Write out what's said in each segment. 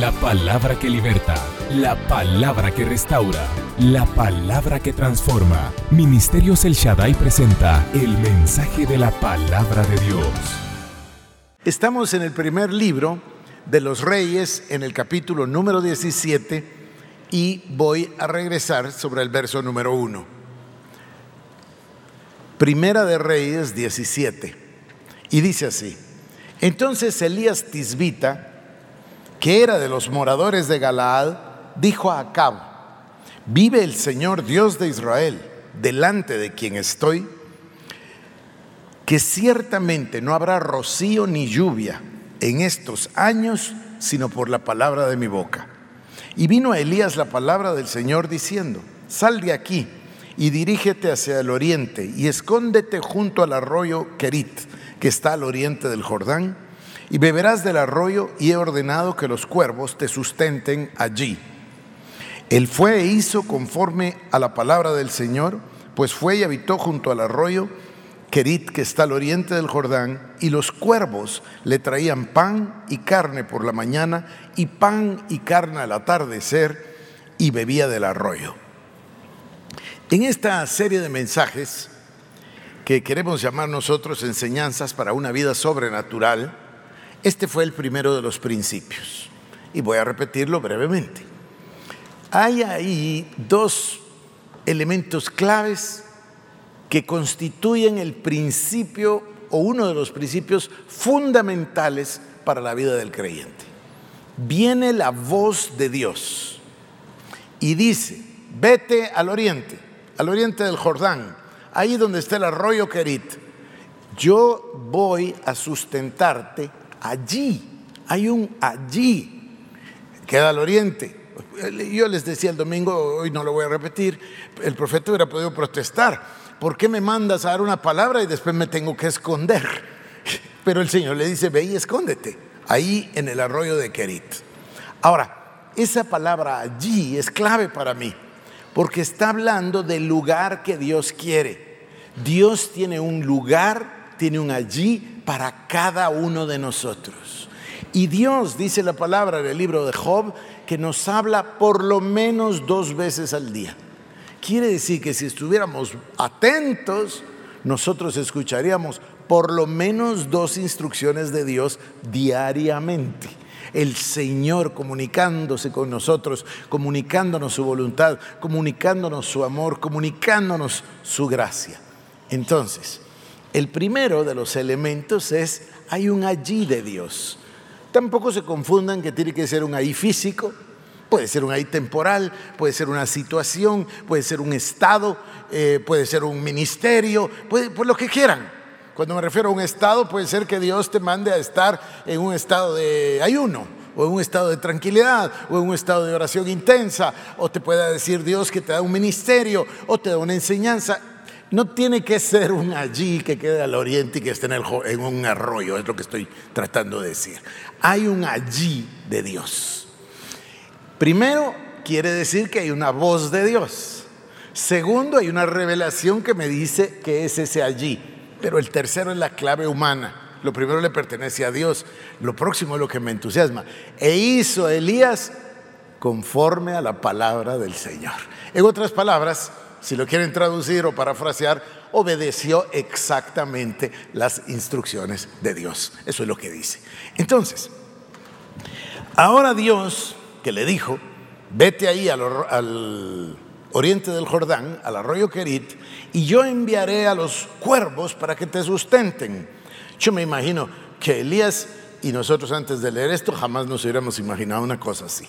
La palabra que liberta, la palabra que restaura, la palabra que transforma. Ministerios El Shaddai presenta el mensaje de la palabra de Dios. Estamos en el primer libro de los Reyes, en el capítulo número 17, y voy a regresar sobre el verso número 1. Primera de Reyes 17. Y dice así, entonces Elías Tisbita, que era de los moradores de Galaad, dijo a Acab, vive el Señor Dios de Israel, delante de quien estoy, que ciertamente no habrá rocío ni lluvia en estos años, sino por la palabra de mi boca. Y vino a Elías la palabra del Señor diciendo, sal de aquí y dirígete hacia el oriente y escóndete junto al arroyo Kerit, que está al oriente del Jordán y beberás del arroyo y he ordenado que los cuervos te sustenten allí. Él fue e hizo conforme a la palabra del Señor, pues fue y habitó junto al arroyo Kerit, que está al oriente del Jordán, y los cuervos le traían pan y carne por la mañana, y pan y carne al atardecer, y bebía del arroyo. En esta serie de mensajes, que queremos llamar nosotros enseñanzas para una vida sobrenatural, este fue el primero de los principios. Y voy a repetirlo brevemente. Hay ahí dos elementos claves que constituyen el principio o uno de los principios fundamentales para la vida del creyente. Viene la voz de Dios y dice, vete al oriente, al oriente del Jordán, ahí donde está el arroyo Kerit. Yo voy a sustentarte allí. Hay un allí. Queda al oriente. Yo les decía el domingo, hoy no lo voy a repetir, el profeta hubiera podido protestar. ¿Por qué me mandas a dar una palabra y después me tengo que esconder? Pero el Señor le dice, ve y escóndete, ahí en el arroyo de Kerit. Ahora, esa palabra allí es clave para mí, porque está hablando del lugar que Dios quiere. Dios tiene un lugar, tiene un allí para cada uno de nosotros. Y Dios, dice la palabra en el libro de Job, que nos habla por lo menos dos veces al día. Quiere decir que si estuviéramos atentos, nosotros escucharíamos por lo menos dos instrucciones de Dios diariamente. El Señor comunicándose con nosotros, comunicándonos su voluntad, comunicándonos su amor, comunicándonos su gracia. Entonces, el primero de los elementos es, hay un allí de Dios. Tampoco se confundan que tiene que ser un ahí físico, puede ser un ahí temporal, puede ser una situación, puede ser un estado, eh, puede ser un ministerio, puede, pues lo que quieran. Cuando me refiero a un estado, puede ser que Dios te mande a estar en un estado de ayuno, o en un estado de tranquilidad, o en un estado de oración intensa, o te pueda decir Dios que te da un ministerio, o te da una enseñanza. No tiene que ser un allí que quede al oriente y que esté en, un arroyo, es lo que estoy tratando de decir. Hay un allí de Dios. Primero, quiere decir que hay una voz de Dios. Segundo, hay una revelación que me dice que es ese allí. Pero el tercero es la clave humana. Lo primero le pertenece a Dios. Lo próximo es lo que me entusiasma. E hizo Elías conforme a la palabra del Señor. En otras palabras, si lo quieren traducir o parafrasear, obedeció exactamente las instrucciones de Dios. Eso es lo que dice. Entonces, ahora Dios que le dijo, vete ahí al, oriente del Jordán, al arroyo Kerit, y yo enviaré a los cuervos para que te sustenten. Yo me imagino que Elías y nosotros antes de leer esto jamás nos hubiéramos imaginado una cosa así.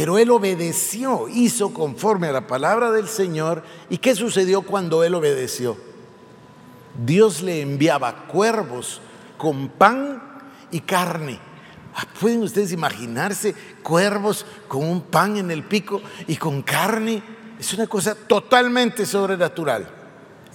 Pero él obedeció, hizo conforme a la palabra del Señor. ¿Y qué sucedió cuando él obedeció? Dios le enviaba cuervos con pan y carne. Ah, ¿Pueden ustedes imaginarse cuervos con un pan en el pico y con carne? Es una cosa totalmente sobrenatural.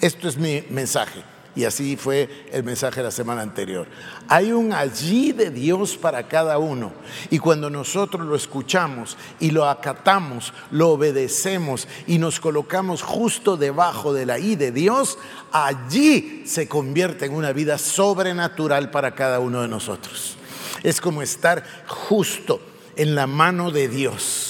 Esto es mi mensaje. Y así fue el mensaje de la semana anterior. Hay un allí de Dios para cada uno. Y cuando nosotros lo escuchamos y lo acatamos, lo obedecemos y nos colocamos justo debajo de la de Dios, allí se convierte en una vida sobrenatural para cada uno de nosotros. Es como estar justo en la mano de Dios.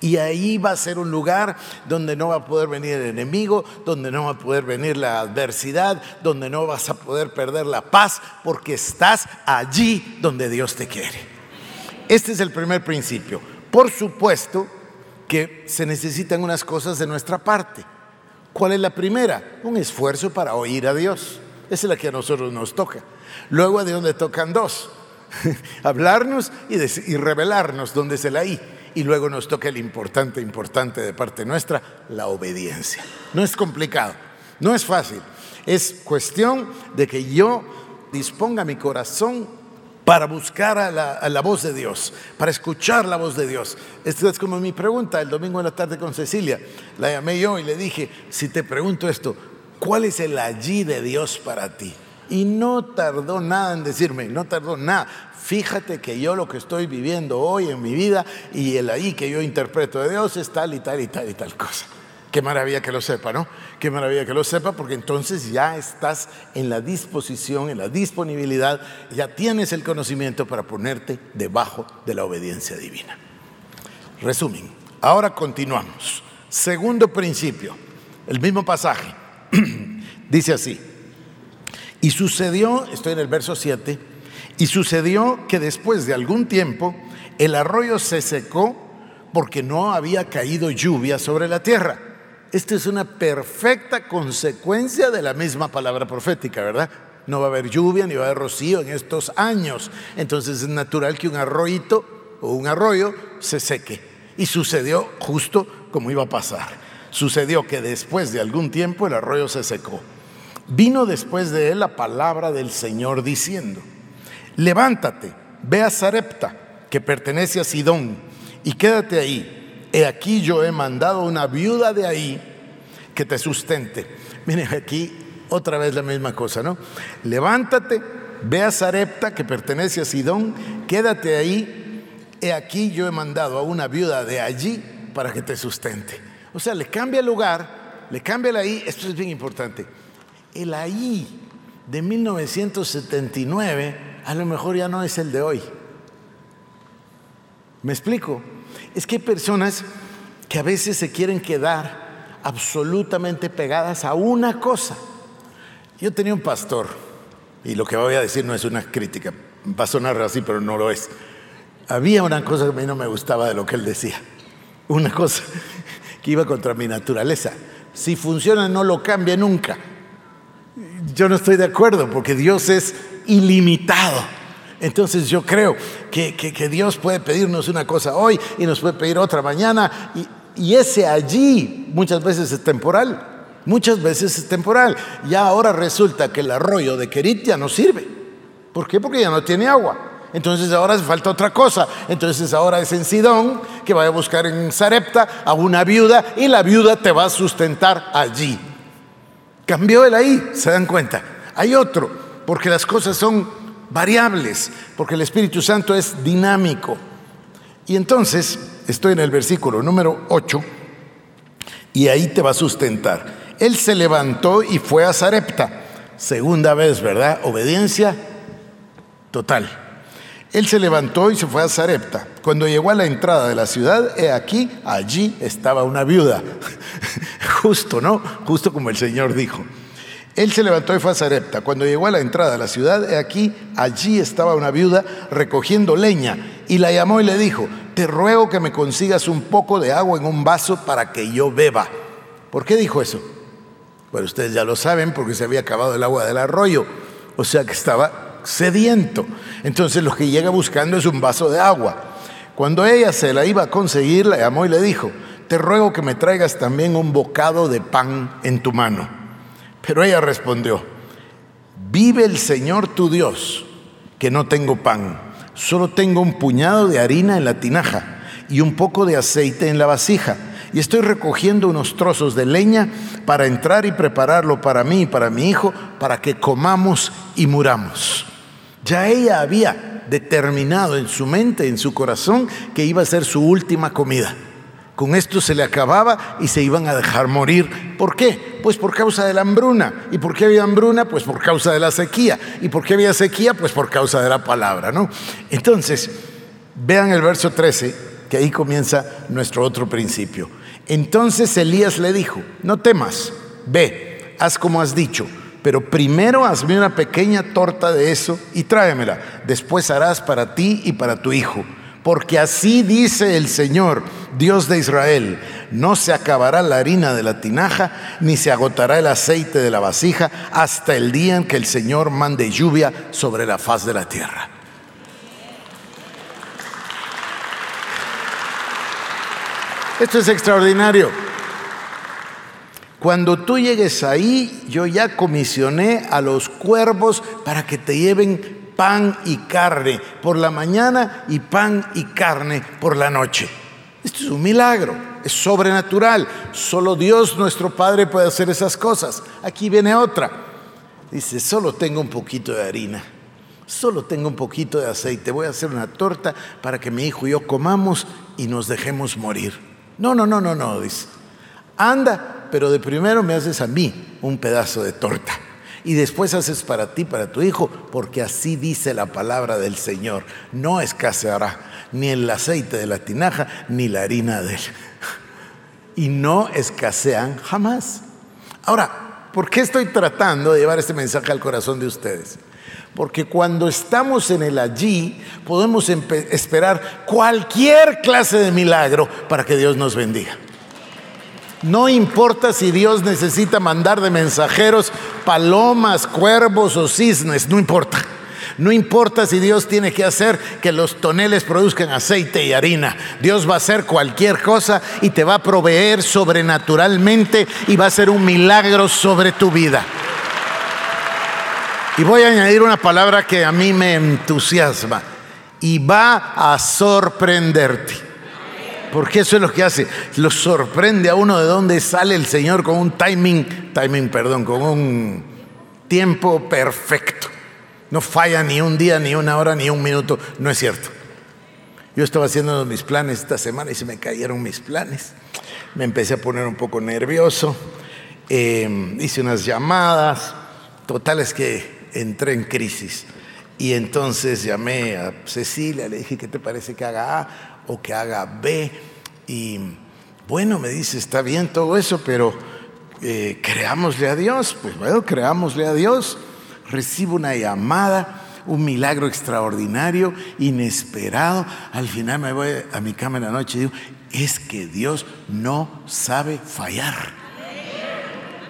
Y ahí va a ser un lugar donde no va a poder venir el enemigo, donde no va a poder venir la adversidad, donde no vas a poder perder la paz, porque estás allí donde Dios te quiere. Este es el primer principio. Por supuesto que se necesitan unas cosas de nuestra parte. ¿Cuál es la primera? Un esfuerzo para oír a Dios. Esa es la que a nosotros nos toca. Luego a Dios le tocan dos. Hablarnos y, revelarnos donde se la I y luego nos toca el importante, importante de parte nuestra, la obediencia. No es complicado, no es fácil, es cuestión de que yo disponga mi corazón para buscar a la, voz de Dios, para escuchar la voz de Dios. Esta es como mi pregunta el domingo en la tarde con Cecilia. La llamé yo y le dije, si te pregunto esto, ¿cuál es el allí de Dios para ti? Y no tardó nada en decirme, no tardó nada. Fíjate que yo lo que estoy viviendo hoy en mi vida y el ahí que yo interpreto de Dios es tal y tal y tal y tal cosa. Qué maravilla que lo sepa, ¿no? Qué maravilla que lo sepa porque entonces ya estás en la disposición, en la disponibilidad, ya tienes el conocimiento para ponerte debajo de la obediencia divina. Resumen, ahora continuamos. Segundo principio, el mismo pasaje. Dice así, y sucedió, estoy en el verso 7, y sucedió que después de algún tiempo el arroyo se secó porque no había caído lluvia sobre la tierra. Esta es una perfecta consecuencia de la misma palabra profética, ¿verdad? No va a haber lluvia ni va a haber rocío en estos años. Entonces es natural que un arroyito o un arroyo se seque. Y sucedió justo como iba a pasar. Sucedió que después de algún tiempo el arroyo se secó. Vino después de él la palabra del Señor diciendo, levántate, ve a Sarepta, que pertenece a Sidón, y quédate ahí. He aquí yo he mandado una viuda de ahí que te sustente. Miren, aquí otra vez la misma cosa, ¿no? Levántate, ve a Sarepta, que pertenece a Sidón, quédate ahí. He aquí yo he mandado a una viuda de allí para que te sustente. O sea, le cambia el lugar, le cambia el ahí, esto es bien importante el ahí de 1979 a lo mejor ya no es el de hoy. ¿Me explico? Es que hay personas que a veces se quieren quedar absolutamente pegadas a una cosa. Yo tenía un pastor, y lo que voy a decir no es una crítica, va a sonar así, pero no lo es. Había una cosa que a mí no me gustaba de lo que él decía, una cosa que iba contra mi naturaleza. Si funciona, no lo cambia nunca. Yo no estoy de acuerdo porque Dios es ilimitado. Entonces yo creo que, Dios puede pedirnos una cosa hoy y nos puede pedir otra mañana y, y ese allí muchas veces es temporal. Muchas veces es temporal. Ya ahora resulta que el arroyo de Kerit ya no sirve. ¿Por qué? Porque ya no tiene agua. Entonces ahora hace falta otra cosa. Entonces ahora es en Sidón que vaya a buscar en Sarepta a una viuda y la viuda te va a sustentar allí. Cambió el ahí, se dan cuenta. Hay otro, porque las cosas son variables, porque el Espíritu Santo es dinámico. Y entonces, estoy en el versículo número 8, y ahí te va a sustentar. Él se levantó y fue a Zarepta. Segunda vez, ¿verdad? Obediencia total. Él se levantó y se fue a Zarepta. Cuando llegó a la entrada de la ciudad, he aquí, allí estaba una viuda. Justo, ¿no? Justo como el Señor dijo. Él se levantó y fue a Zarepta. Cuando llegó a la entrada de la ciudad, aquí, allí estaba una viuda recogiendo leña. Y la llamó y le dijo, te ruego que me consigas un poco de agua en un vaso para que yo beba. ¿Por qué dijo eso? Bueno, ustedes ya lo saben porque se había acabado el agua del arroyo. O sea que estaba sediento. Entonces lo que llega buscando es un vaso de agua. Cuando ella se la iba a conseguir, la llamó y le dijo, te ruego que me traigas también un bocado de pan en tu mano. Pero ella respondió, vive el Señor tu Dios, que no tengo pan, solo tengo un puñado de harina en la tinaja y un poco de aceite en la vasija. Y estoy recogiendo unos trozos de leña para entrar y prepararlo para mí y para mi hijo, para que comamos y muramos. Ya ella había determinado en su mente, en su corazón, que iba a ser su última comida. Con esto se le acababa y se iban a dejar morir. ¿Por qué? Pues por causa de la hambruna. ¿Y por qué había hambruna? Pues por causa de la sequía. ¿Y por qué había sequía? Pues por causa de la palabra, ¿no? Entonces, Vean el verso 13, que ahí comienza nuestro otro principio. Entonces Elías le dijo, no temas, ve, haz como has dicho, pero primero hazme una pequeña torta de eso y tráemela, después harás para ti y para tu hijo. Porque así dice el Señor, Dios de Israel, no se acabará la harina de la tinaja, ni se agotará el aceite de la vasija, hasta el día en que el Señor mande lluvia sobre la faz de la tierra. Esto es extraordinario. Cuando tú llegues ahí, yo ya comisioné a los cuervos para que te lleven pan y carne por la mañana y pan y carne por la noche. Esto es un milagro, es sobrenatural. Solo Dios nuestro Padre puede hacer esas cosas. Aquí viene otra. Dice, solo tengo un poquito de harina, solo tengo un poquito de aceite. Voy a hacer una torta para que mi hijo y yo comamos y nos dejemos morir. No, no, no, no, no, dice. Anda, pero de primero me haces a mí un pedazo de torta. Y después haces para ti, para tu hijo, porque así dice la palabra del Señor. No escaseará ni el aceite de la tinaja, ni la harina de él. Y no escasean jamás. Ahora, ¿por qué estoy tratando de llevar este mensaje al corazón de ustedes? Porque cuando estamos en el allí, podemos esperar cualquier clase de milagro para que Dios nos bendiga. No importa si Dios necesita mandar de mensajeros palomas, cuervos o cisnes, no importa. No importa si Dios tiene que hacer que los toneles produzcan aceite y harina. Dios va a hacer cualquier cosa y te va a proveer sobrenaturalmente y va a ser un milagro sobre tu vida. Y voy a añadir una palabra que a mí me entusiasma. Y va a sorprenderte. Porque eso es lo que hace. Lo sorprende a uno de dónde sale el Señor con un timing, timing, perdón, con un tiempo perfecto. No falla ni un día, ni una hora, ni un minuto. No es cierto. Yo estaba haciendo mis planes esta semana y se me cayeron mis planes. Me empecé a poner un poco nervioso. Eh, hice unas llamadas. Totales que entré en crisis. Y entonces llamé a Cecilia, le dije, ¿qué te parece que haga A o que haga B? Y bueno, me dice, está bien todo eso, pero eh, creámosle a Dios. Pues bueno, creámosle a Dios. Recibo una llamada, un milagro extraordinario, inesperado. Al final me voy a mi cama en la noche y digo, es que Dios no sabe fallar.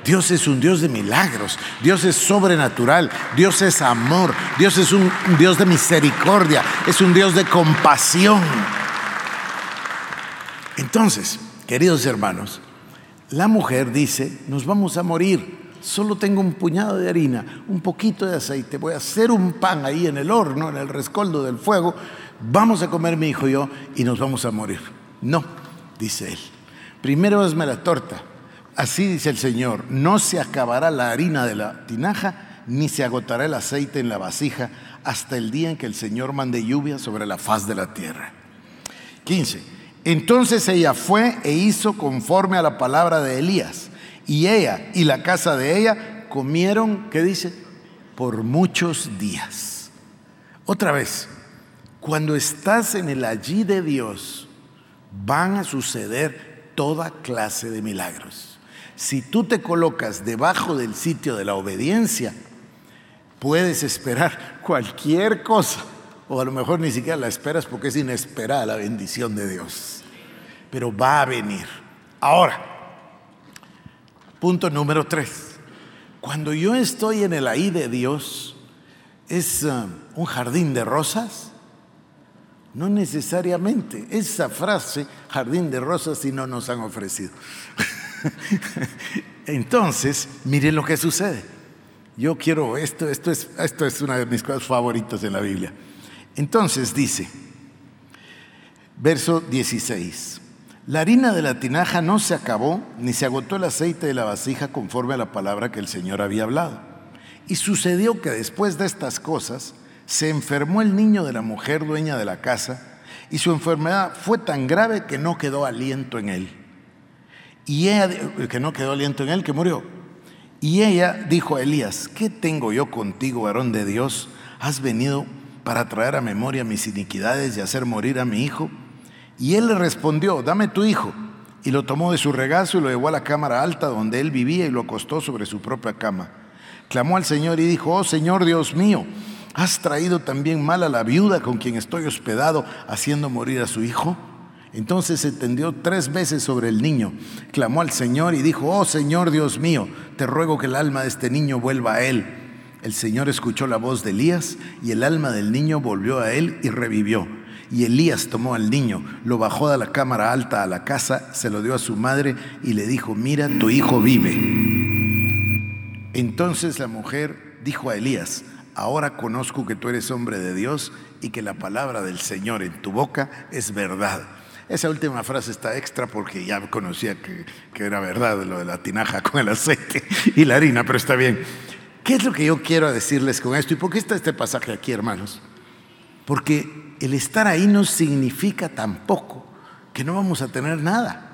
Dios es un Dios de milagros, Dios es sobrenatural, Dios es amor, Dios es un Dios de misericordia, es un Dios de compasión. Entonces, queridos hermanos, la mujer dice, nos vamos a morir, solo tengo un puñado de harina, un poquito de aceite, voy a hacer un pan ahí en el horno, en el rescoldo del fuego, vamos a comer mi hijo y yo y nos vamos a morir. No, dice él, primero hazme la torta Así dice el Señor, no se acabará la harina de la tinaja, ni se agotará el aceite en la vasija, hasta el día en que el Señor mande lluvia sobre la faz de la tierra. 15. Entonces ella fue e hizo conforme a la palabra de Elías, y ella y la casa de ella comieron, ¿qué dice? Por muchos días. Otra vez, cuando estás en el allí de Dios, van a suceder toda clase de milagros. Si tú te colocas debajo del sitio de la obediencia, puedes esperar cualquier cosa, o a lo mejor ni siquiera la esperas porque es inesperada la bendición de Dios. Pero va a venir. Ahora, punto número tres. Cuando yo estoy en el ahí de Dios, ¿es uh, un jardín de rosas? No necesariamente. Esa frase, jardín de rosas, si no nos han ofrecido. Entonces, miren lo que sucede. Yo quiero, esto, esto, es, esto es una de mis cosas favoritas en la Biblia. Entonces dice, verso 16, la harina de la tinaja no se acabó, ni se agotó el aceite de la vasija conforme a la palabra que el Señor había hablado. Y sucedió que después de estas cosas, se enfermó el niño de la mujer dueña de la casa, y su enfermedad fue tan grave que no quedó aliento en él. Y ella, que no quedó aliento en él, que murió. Y ella dijo a Elías, ¿qué tengo yo contigo, varón de Dios? Has venido para traer a memoria mis iniquidades y hacer morir a mi hijo? Y él le respondió, dame tu hijo. Y lo tomó de su regazo y lo llevó a la cámara alta donde él vivía y lo acostó sobre su propia cama. Clamó al Señor y dijo, oh Señor Dios mío, ¿has traído también mal a la viuda con quien estoy hospedado haciendo morir a su hijo? Entonces se tendió tres veces sobre el niño, clamó al Señor y dijo, oh Señor Dios mío, te ruego que el alma de este niño vuelva a él. El Señor escuchó la voz de Elías y el alma del niño volvió a él y revivió. Y Elías tomó al niño, lo bajó de la cámara alta a la casa, se lo dio a su madre y le dijo, mira, tu hijo vive. Entonces la mujer dijo a Elías, ahora conozco que tú eres hombre de Dios y que la palabra del Señor en tu boca es verdad. Esa última frase está extra porque ya conocía que, que, era verdad lo de la tinaja con el aceite y la harina, pero está bien. ¿Qué es lo que yo quiero decirles con esto? ¿Y por qué está este pasaje aquí, hermanos? Porque el estar ahí no significa tampoco que no vamos a tener nada.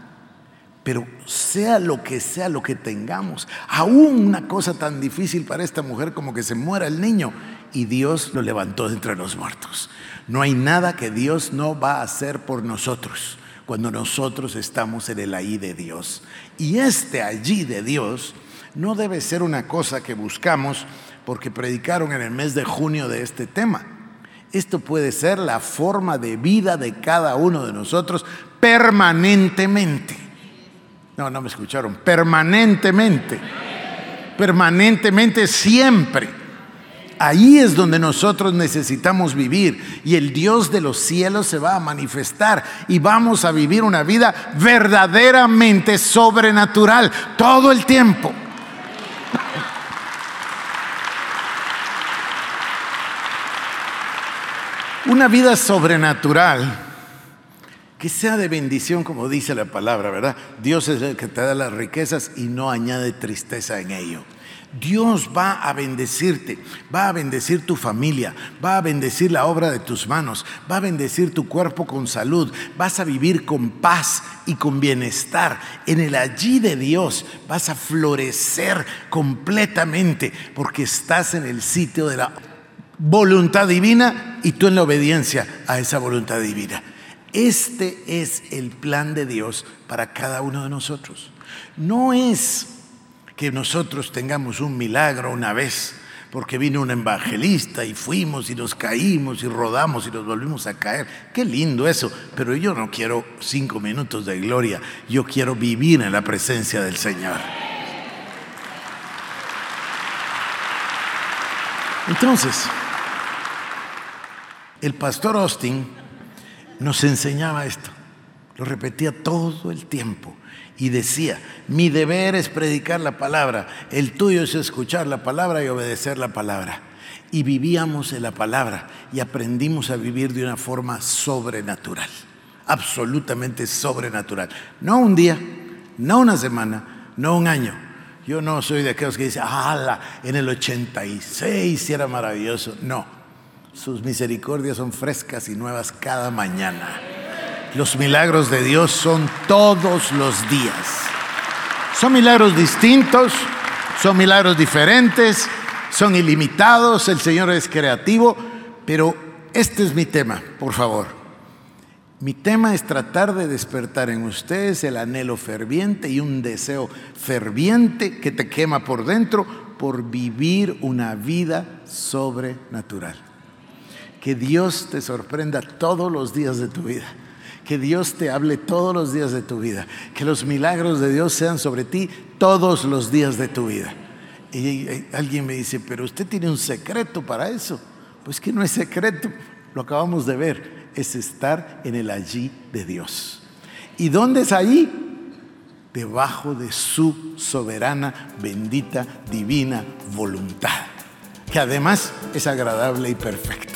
Pero sea lo que sea lo que tengamos, aún una cosa tan difícil para esta mujer como que se muera el niño, y Dios lo levantó de entre los muertos. No hay nada que Dios no va a hacer por nosotros cuando nosotros estamos en el ahí de Dios. Y este allí de Dios no debe ser una cosa que buscamos porque predicaron en el mes de junio de este tema. Esto puede ser la forma de vida de cada uno de nosotros permanentemente. No, no me escucharon. Permanentemente. Permanentemente siempre. Ahí es donde nosotros necesitamos vivir y el Dios de los cielos se va a manifestar y vamos a vivir una vida verdaderamente sobrenatural todo el tiempo. Una vida sobrenatural que sea de bendición, como dice la palabra, ¿verdad? Dios es el que te da las riquezas y no añade tristeza en ello. Dios va a bendecirte, va a bendecir tu familia, va a bendecir la obra de tus manos, va a bendecir tu cuerpo con salud, vas a vivir con paz y con bienestar. En el allí de Dios vas a florecer completamente porque estás en el sitio de la voluntad divina y tú en la obediencia a esa voluntad divina. Este es el plan de Dios para cada uno de nosotros. No es que nosotros tengamos un milagro una vez, porque vino un evangelista y fuimos y nos caímos y rodamos y nos volvimos a caer. Qué lindo eso, pero yo no quiero cinco minutos de gloria, yo quiero vivir en la presencia del Señor. Entonces, el pastor Austin nos enseñaba esto, lo repetía todo el tiempo y decía, mi deber es predicar la palabra, el tuyo es escuchar la palabra y obedecer la palabra. Y vivíamos en la palabra y aprendimos a vivir de una forma sobrenatural, absolutamente sobrenatural. No un día, no una semana, no un año. Yo no soy de aquellos que dicen, ¡hala! En el 86 era maravilloso. No, sus misericordias son frescas y nuevas cada mañana. Los milagros de Dios son todos los días. Son milagros distintos, son milagros diferentes, son ilimitados, el Señor es creativo, pero este es mi tema, por favor. Mi tema es tratar de despertar en ustedes el anhelo ferviente y un deseo ferviente que te quema por dentro por vivir una vida sobrenatural. Que Dios te sorprenda todos los días de tu vida. Que Dios te hable todos los días de tu vida. Que los milagros de Dios sean sobre ti todos los días de tu vida. Y alguien me dice, pero usted tiene un secreto para eso. Pues que no es secreto, lo acabamos de ver, es estar en el allí de Dios. ¿Y dónde es allí? Debajo de su soberana, bendita, divina voluntad, que además es agradable y perfecta.